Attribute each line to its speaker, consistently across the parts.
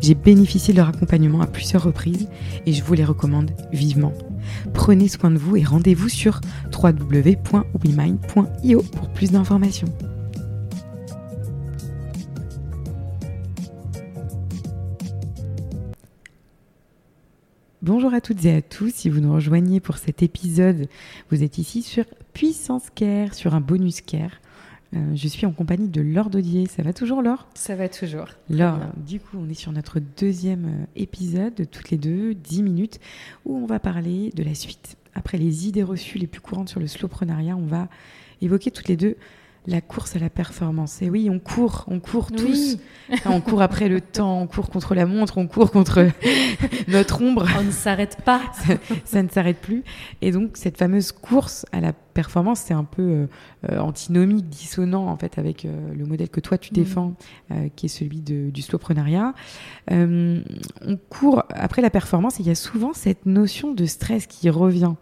Speaker 1: J'ai bénéficié de leur accompagnement à plusieurs reprises et je vous les recommande vivement. Prenez soin de vous et rendez-vous sur www.wemind.io pour plus d'informations. Bonjour à toutes et à tous, si vous nous rejoignez pour cet épisode, vous êtes ici sur Puissance Care, sur un bonus Care. Euh, je suis en compagnie de Laure Dodier. Ça va toujours, Laure?
Speaker 2: Ça va toujours.
Speaker 1: Laure, du coup, on est sur notre deuxième euh, épisode, de toutes les deux, 10 minutes, où on va parler de la suite. Après les idées reçues les plus courantes sur le slowprenariat, on va évoquer toutes les deux la course à la performance. Et oui, on court, on court tous. on court après le temps, on court contre la montre, on court contre notre ombre.
Speaker 2: On ne s'arrête pas.
Speaker 1: ça, ne s'arrête plus. Et donc, cette fameuse course à la performance, c'est un peu euh, euh, antinomique, dissonant en fait avec euh, le modèle que toi tu mm. défends, qui est celui du slowprenariat. on court après la performance et il y a souvent cette notion de stress qui revient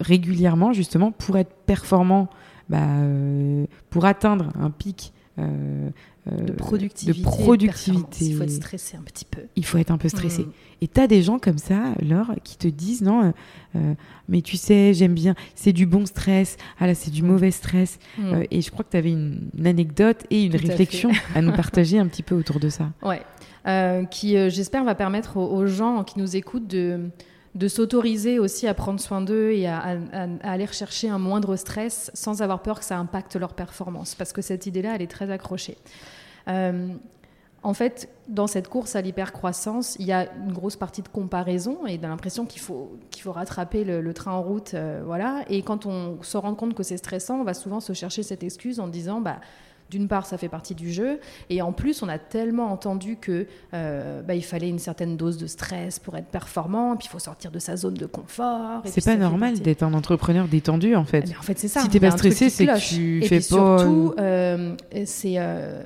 Speaker 1: régulièrement justement pour être performant bah, euh, pour atteindre un pic
Speaker 2: euh, de productivité.
Speaker 1: De productivité.
Speaker 2: Il faut être stressé un petit peu.
Speaker 1: Il faut être un peu stressé. Mm. Et tu as des gens comme ça, Laure, qui te disent non, euh, mais tu sais, j'aime bien, c'est du bon stress, ah là, c'est du mm. mauvais stress. Mm. et je crois que tu avais une, anecdote et une réflexion à, nous partager un petit peu autour de ça.
Speaker 2: Ouais. qui, j'espère, va permettre aux, gens qui nous écoutent de de s'autoriser aussi à prendre soin d'eux et à, aller rechercher un moindre stress sans avoir peur que ça impacte leur performance. Parce que cette idée-là, elle est très accrochée. Euh, en fait, dans cette course à l'hypercroissance, il y a une grosse partie de comparaison et de l'impression qu'il faut, faut rattraper le, train en route. Euh, voilà. Et quand on se rend compte que c'est stressant, on va souvent se chercher cette excuse en disant bah, d'une part, ça fait partie du jeu, et en plus, on a tellement entendu que euh, bah, il fallait une certaine dose de stress pour être performant, puis il faut sortir de sa zone de confort.
Speaker 1: C'est pas normal d'être un entrepreneur détendu, en fait.
Speaker 2: Mais en fait, c'est ça.
Speaker 1: Si t'es pas stressé, c'est que tu
Speaker 2: et
Speaker 1: fais
Speaker 2: puis pas. Surtout, euh, c'est, euh,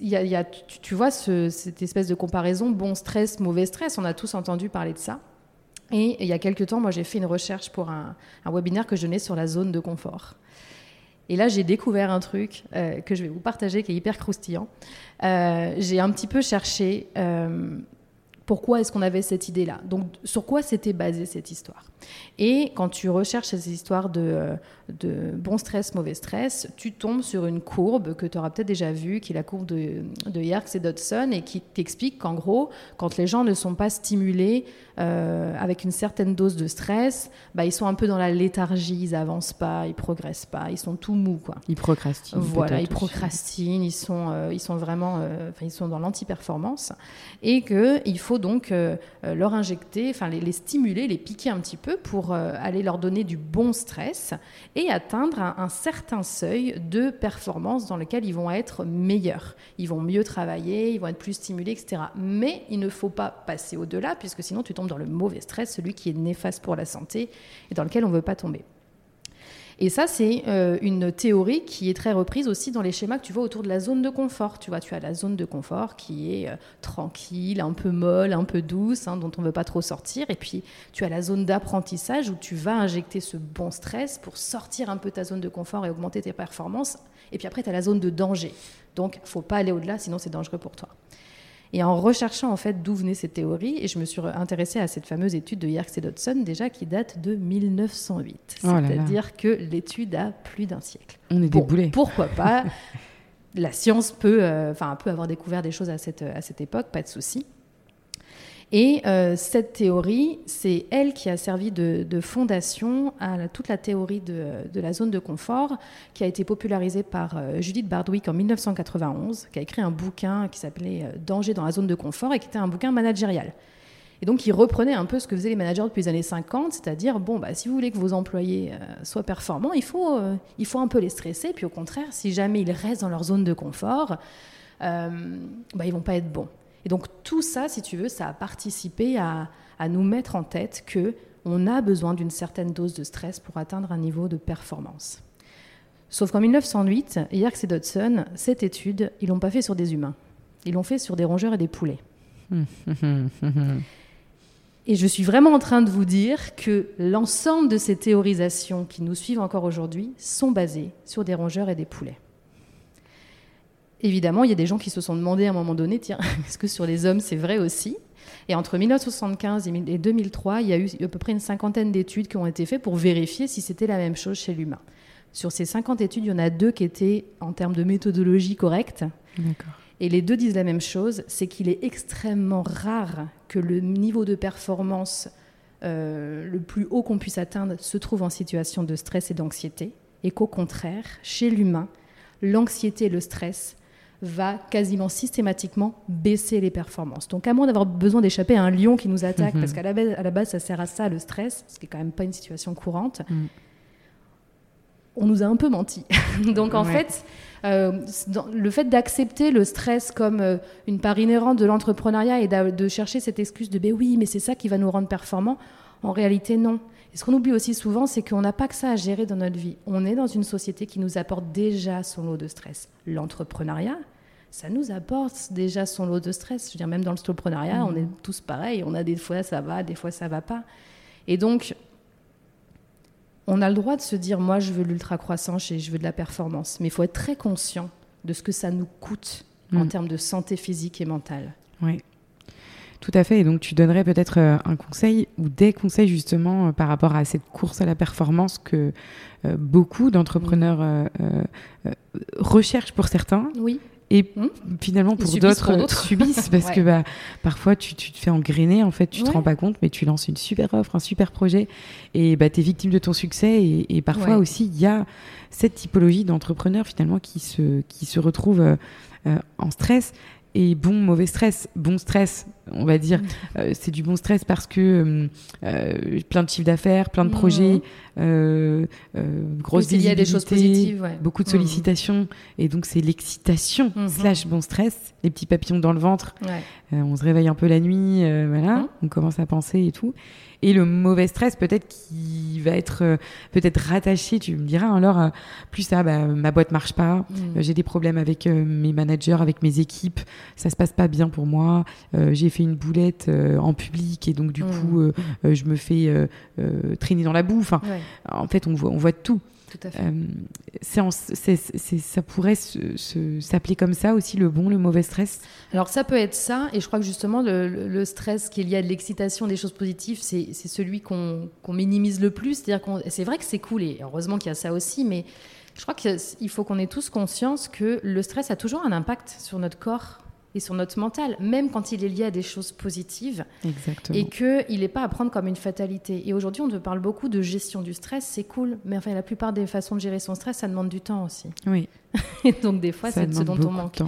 Speaker 2: y a, y a, tu, vois cette espèce de comparaison bon stress, mauvais stress. On a tous entendu parler de ça. Et il y a quelques temps, moi, j'ai fait une recherche pour un, un webinaire que je donnais sur la zone de confort. Et là, j'ai découvert un truc euh, que je vais vous partager qui est hyper croustillant. Euh, j'ai un petit peu cherché euh, pourquoi est-ce qu'on avait cette idée-là. Donc, sur quoi s'était basée cette histoire? Et quand tu recherches ces histoires de, de bon stress, mauvais stress, tu tombes sur une courbe que tu auras peut-être déjà vue, qui est la courbe de, de Yerkes et Dodson, et qui t'explique qu'en gros, quand les gens ne sont pas stimulés euh, avec une certaine dose de stress, bah, ils sont un peu dans la léthargie, ils avancent pas, ils progressent pas, ils sont tout mous. Quoi.
Speaker 1: Ils procrastinent.
Speaker 2: Voilà, ils procrastinent, ils sont, euh, ils sont vraiment euh, ils sont dans l'anti-performance, et qu'il faut donc leur injecter, enfin les, stimuler, les piquer un petit peu pour aller leur donner du bon stress et atteindre un, certain seuil de performance dans lequel ils vont être meilleurs. Ils vont mieux travailler, ils vont être plus stimulés, etc. Mais il ne faut pas passer au-delà, puisque sinon tu tombes dans le mauvais stress, celui qui est néfaste pour la santé et dans lequel on ne veut pas tomber. Et ça, c'est euh, une théorie qui est très reprise aussi dans les schémas que tu vois autour de la zone de confort. Tu vois, tu as la zone de confort qui est euh, tranquille, un peu molle, un peu douce, hein, dont on ne veut pas trop sortir. Et puis, tu as la zone d'apprentissage où tu vas injecter ce bon stress pour sortir un peu ta zone de confort et augmenter tes performances. Et puis après, tu as la zone de danger. Donc, faut pas aller au-delà, sinon c'est dangereux pour toi. Et en recherchant en fait d'où venait cette théorie, et je me suis intéressée à cette fameuse étude de Yerkes et Dodson déjà qui date de 1908. C'est-à-dire que l'étude a plus d'un siècle.
Speaker 1: On est déboulé.
Speaker 2: Pourquoi pas la science peut, enfin, peut avoir découvert des choses à cette, à cette époque, pas de souci. Et euh, cette théorie, c'est elle qui a servi de, fondation à toute la théorie de, la zone de confort, qui a été popularisée par euh, Judith Bardwick en 1991, qui a écrit un bouquin qui s'appelait euh, Danger dans la zone de confort et qui était un bouquin managérial. Et donc, il reprenait un peu ce que faisaient les managers depuis les années 50, c'est-à-dire, bon, bah, si vous voulez que vos employés soient performants, il faut, un peu les stresser, puis au contraire, si jamais ils restent dans leur zone de confort, bah, ils vont pas être bons. Et donc tout ça, si tu veux, ça a participé à, nous mettre en tête que on a besoin d'une certaine dose de stress pour atteindre un niveau de performance. Sauf qu'en 1908, Yerkes et Dodson, cette étude, ils l'ont pas fait sur des humains. Ils l'ont fait sur des rongeurs et des poulets. et je suis vraiment en train de vous dire que l'ensemble de ces théorisations qui nous suivent encore aujourd'hui sont basées sur des rongeurs et des poulets. Évidemment, il y a des gens qui se sont demandé à un moment donné, tiens, est-ce que sur les hommes c'est vrai aussi? Et entre 1975 et 2003, il y a eu à peu près une cinquantaine d'études qui ont été faites pour vérifier si c'était la même chose chez l'humain. Sur ces 50 études, il y en a deux qui étaient en termes de méthodologie correcte. Et les deux disent la même chose, c'est qu'il est extrêmement rare que le niveau de performance euh, le plus haut qu'on puisse atteindre se trouve en situation de stress et d'anxiété, et qu'au contraire, chez l'humain, l'anxiété et le stress va quasiment systématiquement baisser les performances. Donc à moins d'avoir besoin d'échapper à un lion qui nous attaque, mhm. parce qu'à la, base, à la base ça sert à ça le stress, ce qui est quand même pas une situation courante, mm. on nous a un peu menti. Donc en fait, euh, le fait d'accepter le stress comme euh, une part inhérente de l'entrepreneuriat et de chercher cette excuse de ben oui, mais c'est ça qui va nous rendre performants, en réalité non. Et ce qu'on oublie aussi souvent, c'est qu'on n'a pas que ça à gérer dans notre vie. On est dans une société qui nous apporte déjà son lot de stress. L'entrepreneuriat, ça nous apporte déjà son lot de stress. Je veux dire, même dans le soloprenariat, on est mmh. tous pareils. On a des fois ça va, des fois ça va pas. Et donc, on a le droit de se dire, moi, je veux l'ultra croissance et je veux de la performance. Mais il faut être très conscient de ce que ça nous coûte en mmh. termes de santé physique et mentale.
Speaker 1: Oui. Tout à fait. Et donc, tu donnerais peut-être euh, un conseil ou des conseils justement euh, par rapport à cette course à la performance que euh, beaucoup d'entrepreneurs recherchent pour certains.
Speaker 2: Oui
Speaker 1: et mmh. finalement pour d'autres subissent parce que bah, parfois tu, tu, te fais engrainer en fait tu te rends pas compte mais tu lances une super offre un super projet et bah, tu es victime de ton succès et, parfois aussi il y a cette typologie d'entrepreneurs finalement qui se, qui se retrouvent en stress et bon mauvais stress bon stress on va dire, euh, c'est du bon stress parce que euh, euh, plein de chiffres d'affaires, plein de projets, euh, grosse
Speaker 2: il y a des choses positives,
Speaker 1: beaucoup de mmh. sollicitations, et donc c'est l'excitation mmh. slash bon stress, les petits papillons dans le ventre. on se réveille un peu la nuit, voilà, mmh. on commence à penser et tout. Et le mauvais stress, peut-être qui va être peut-être rattaché, tu me diras, alors plus ça, bah, ma boîte marche pas, j'ai des problèmes avec mes managers, avec mes équipes, ça se passe pas bien pour moi, j'ai fait une boulette euh, en public et donc du mmh. coup euh, euh, je me fais traîner dans la boue. Enfin, En fait, on voit, on voit tout.
Speaker 2: Tout à fait.
Speaker 1: ça pourrait s'appeler comme ça aussi, le bon, le mauvais stress?
Speaker 2: Alors ça peut être ça, et je crois que justement le, stress qu'il y a de l'excitation, des choses positives, c'est celui qu'on minimise le plus. C'est-à-dire c'est vrai que c'est cool, et heureusement qu'il y a ça aussi, mais je crois qu'il faut qu'on ait tous conscience que le stress a toujours un impact sur notre corps et sur notre mental, même quand il est lié à des choses positives.
Speaker 1: Exactement.
Speaker 2: Et qu'il n'est pas à prendre comme une fatalité. Et aujourd'hui, on te parle beaucoup de gestion du stress, c'est cool, mais enfin, la plupart des façons de gérer son stress, ça demande du temps aussi.
Speaker 1: Oui.
Speaker 2: et donc, des fois, c'est ce dont on manque.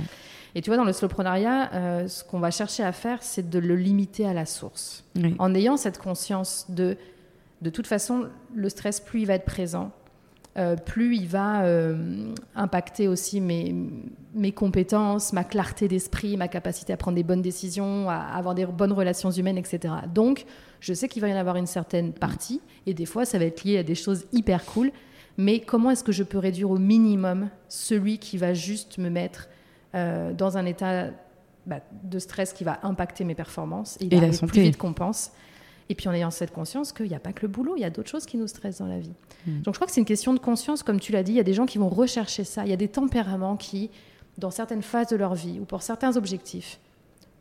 Speaker 2: Et tu vois, dans le slowprenariat, euh, ce qu'on va chercher à faire, c'est de le limiter à la source. En ayant cette conscience de, de toute façon, le stress, plus il va être présent, euh, plus il va euh, impacter aussi mes, mes, compétences, ma clarté d'esprit, ma capacité à prendre des bonnes décisions, à avoir des bonnes relations humaines, etc. Donc, je sais qu'il va y en avoir une certaine partie, et des fois, ça va être lié à des choses hyper cool, mais comment est-ce que je peux réduire au minimum celui qui va juste me mettre euh, dans un état bah, de stress qui va impacter mes performances
Speaker 1: et, et la santé.
Speaker 2: plus vite qu'on pense et puis en ayant cette conscience qu'il n'y a pas que le boulot, il y a d'autres choses qui nous stressent dans la vie. Hmm. Donc je crois que c'est une question de conscience, comme tu l'as dit, il y a des gens qui vont rechercher ça, il y a des tempéraments qui, dans certaines phases de leur vie ou pour certains objectifs,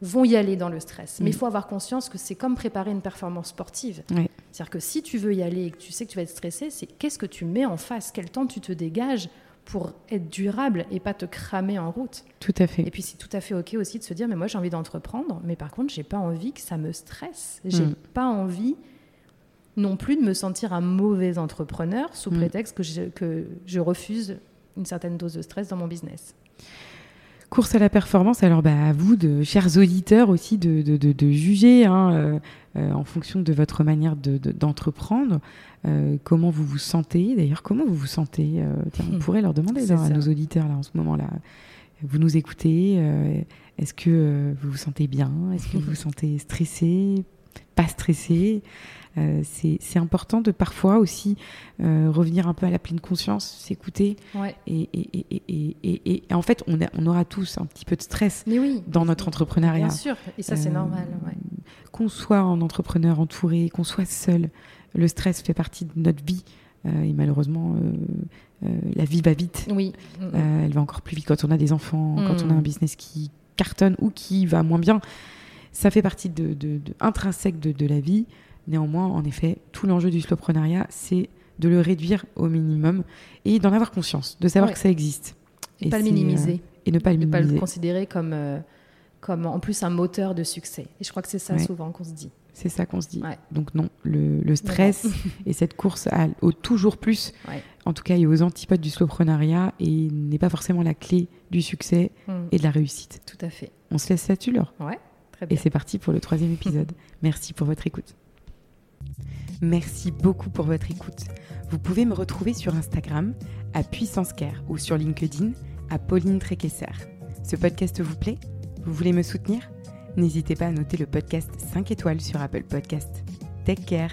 Speaker 2: vont y aller dans le stress. Mais il hmm. faut avoir conscience que c'est comme préparer une performance sportive. C'est-à-dire que si tu veux y aller et que tu sais que tu vas être stressé, c'est qu'est-ce que tu mets en face, quel temps tu te dégages pour être durable et pas te cramer en route.
Speaker 1: Tout à fait.
Speaker 2: Et puis c'est tout à fait ok aussi de se dire mais moi j'ai envie d'entreprendre, mais par contre j'ai pas envie que ça me stresse. J'ai
Speaker 1: Mm.
Speaker 2: pas envie non plus de me sentir un mauvais entrepreneur sous
Speaker 1: Mm.
Speaker 2: prétexte que je, que je refuse une certaine dose de stress dans mon business.
Speaker 1: Course à la performance, alors bah, à vous, de, chers auditeurs aussi, de, de- de- de juger hein, euh, euh, en fonction de votre manière de- de- d'entreprendre, euh, comment vous vous sentez? D'ailleurs, comment vous vous sentez? Euh, Tiens, on pourrait leur demander là, à nos auditeurs là, en ce moment-là. Vous nous écoutez euh, Est-ce que euh, vous vous sentez bien? Est-ce que vous vous sentez stressé? Pas stressé Euh, c'est c'est important de parfois aussi euh, revenir un peu à la pleine conscience, s'écouter.
Speaker 2: Ouais.
Speaker 1: Et, et, et, et, en fait, on, a- on aura tous un petit peu de stress
Speaker 2: oui.
Speaker 1: dans notre entrepreneuriat.
Speaker 2: Bien sûr. Et ça c'est
Speaker 1: Euh,
Speaker 2: normal. ouais.
Speaker 1: Qu'on soit en entrepreneur entouré, qu'on soit seul, le stress fait partie de notre vie. Euh, et malheureusement, la vie va vite.
Speaker 2: Oui.
Speaker 1: Elle va encore plus vite quand on a des enfants, quand on a
Speaker 2: Mm.
Speaker 1: un business qui cartonne ou qui va moins bien. Ça fait partie de, de- de- intrinsèque de, de la vie. Néanmoins, en effet, tout l'enjeu du slowpreneuriat, c'est de le réduire au minimum et d'en avoir conscience, de savoir
Speaker 2: Ouais.
Speaker 1: que ça existe.
Speaker 2: Et pas le
Speaker 1: c'est, euh,
Speaker 2: minimiser.
Speaker 1: et ne pas le
Speaker 2: ne pas le
Speaker 1: minimiser.
Speaker 2: considérer comme, euh, comme en plus un moteur de succès. Et je crois que c'est ça
Speaker 1: Ouais.
Speaker 2: souvent qu'on se dit.
Speaker 1: C'est ça qu'on se dit.
Speaker 2: Ouais.
Speaker 1: Donc non, le, le stress et cette course à- au toujours plus,
Speaker 2: Ouais.
Speaker 1: en tout cas, et aux antipodes du slowpreneuriat, et n'est pas forcément la clé du succès
Speaker 2: Mm.
Speaker 1: et de la réussite.
Speaker 2: Tout à fait.
Speaker 1: On se laisse là-dessus, Laure
Speaker 2: Ouais, très
Speaker 1: Et c'est parti pour le troisième épisode. Merci pour votre écoute. Merci beaucoup pour votre écoute. Vous pouvez me retrouver sur Instagram à Puissance Care ou sur LinkedIn à Pauline Tréquesser. Ce podcast vous plaît? Vous voulez me soutenir? N'hésitez pas à noter le podcast 5 étoiles sur Apple Podcast. Take care